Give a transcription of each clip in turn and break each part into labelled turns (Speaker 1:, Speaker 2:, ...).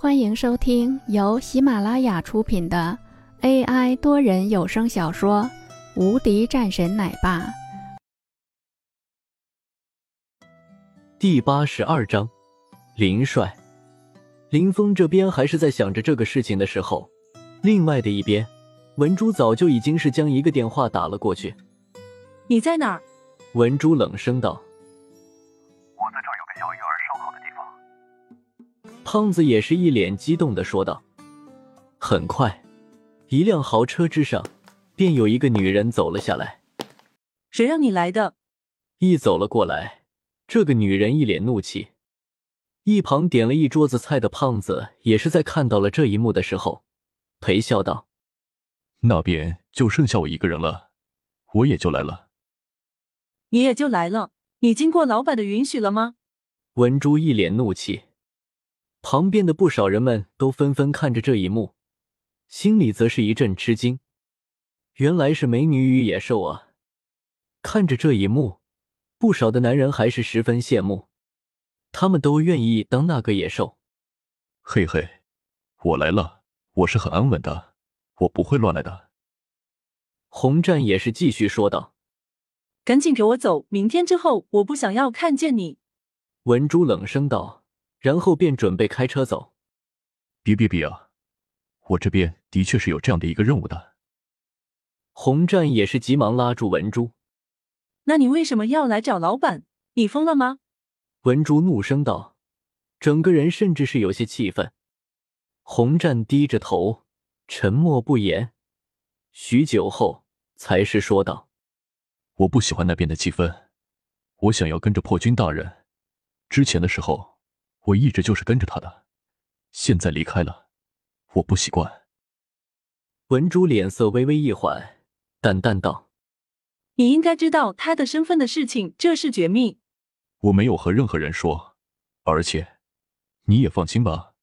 Speaker 1: 欢迎收听由喜马拉雅出品的 AI 多人有声小说《无敌战神奶爸》
Speaker 2: 第八十二章。林帅，林峰这边还是在想着这个事情的时候，另外的一边，文珠早就已经是将一个电话打了过去。
Speaker 3: 你在哪儿？
Speaker 2: 文珠冷声道。胖子也是一脸激动的说道。很快，一辆豪车之上，便有一个女人走了下来。
Speaker 3: 谁让你来的？
Speaker 2: 一走了过来，这个女人一脸怒气。一旁点了一桌子菜的胖子也是在看到了这一幕的时候，陪笑道：“
Speaker 4: 那边就剩下我一个人了，我也就来了。”
Speaker 3: 你也就来了？你经过老板的允许了吗？
Speaker 2: 文珠一脸怒气，旁边的不少人们都纷纷看着这一幕，心里则是一阵吃惊。原来是美女与野兽啊！看着这一幕，不少的男人还是十分羡慕。他们都愿意当那个野兽。
Speaker 4: 嘿嘿，我来了，我是很安稳的，我不会乱来的。
Speaker 2: 洪战也是继续说道：“
Speaker 3: 赶紧给我走，明天之后我不想要看见你。”
Speaker 2: 文珠冷声道，然后便准备开车走。
Speaker 4: 别别别啊！我这边的确是有这样的一个任务的。
Speaker 2: 洪战也是急忙拉住文珠：“
Speaker 3: 那你为什么要来找老板？你疯了吗？”
Speaker 2: 文珠怒声道，整个人甚至是有些气愤。洪战低着头，沉默不言，许久后才是说道：“
Speaker 4: 我不喜欢那边的气氛，我想要跟着破军大人。之前的时候，我一直就是跟着他的，现在离开了，我不习惯。”
Speaker 2: 文珠脸色微微一缓，淡淡道：“
Speaker 3: 你应该知道他的身份的事情，这是绝密。”
Speaker 4: 我没有和任何人说，而且你也放心吧，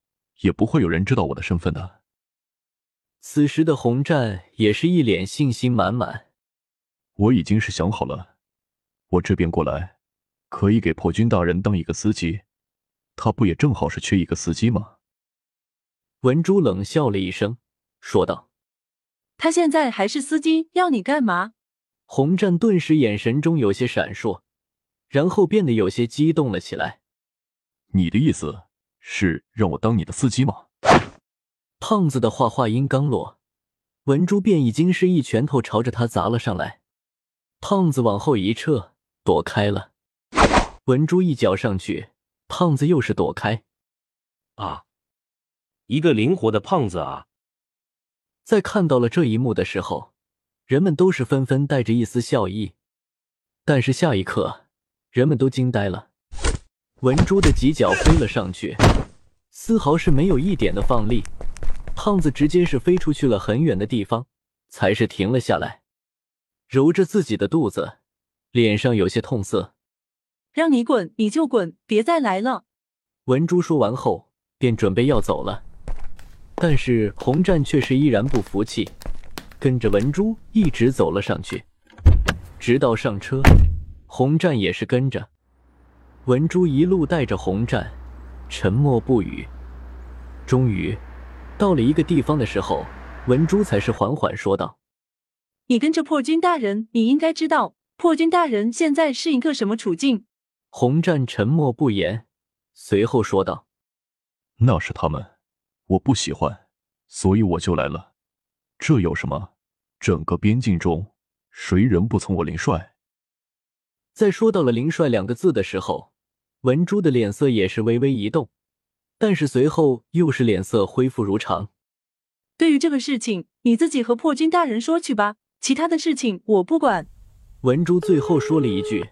Speaker 4: 也不会有人知道我的身份的。
Speaker 2: 此时的洪战也是一脸信心满满。
Speaker 4: 我已经是想好了，我这边过来可以给破军大人当一个司机，他不也正好是缺一个司机吗？
Speaker 2: 文珠冷笑了一声，说道：“
Speaker 3: 他现在还是司机，要你干嘛？”
Speaker 2: 洪战顿时眼神中有些闪烁。然后变得有些激动了起来。
Speaker 4: 你的意思是让我当你的司机吗？
Speaker 2: 胖子的话话音刚落，文珠便已经是一拳头朝着他砸了上来。胖子往后一撤，躲开了。文珠一脚上去，胖子又是躲开。
Speaker 5: 啊，一个灵活的胖子啊！
Speaker 2: 在看到了这一幕的时候，人们都是纷纷带着一丝笑意。但是下一刻。人们都惊呆了，文珠的几脚飞了上去，丝毫是没有一点的放力，胖子直接是飞出去了很远的地方，才是停了下来，揉着自己的肚子，脸上有些痛色。
Speaker 3: 让你滚你就滚，别再来了。
Speaker 2: 文珠说完后便准备要走了，但是洪战却是依然不服气，跟着文珠一直走了上去，直到上车。洪战也是跟着文珠一路带着洪战，沉默不语。终于到了一个地方的时候，文珠才是缓缓说道：“
Speaker 3: 你跟着破军大人，你应该知道破军大人现在是一个什么处境。”
Speaker 2: 洪战沉默不言，随后说道：“
Speaker 4: 那是他们，我不喜欢，所以我就来了。这有什么？整个边境中，谁人不从我林帅？”
Speaker 2: 在说到了“林帅”两个字的时候，文珠的脸色也是微微一动，但是随后又是脸色恢复如常。
Speaker 3: 对于这个事情，你自己和破军大人说去吧，其他的事情我不管。
Speaker 2: 文珠最后说了一句，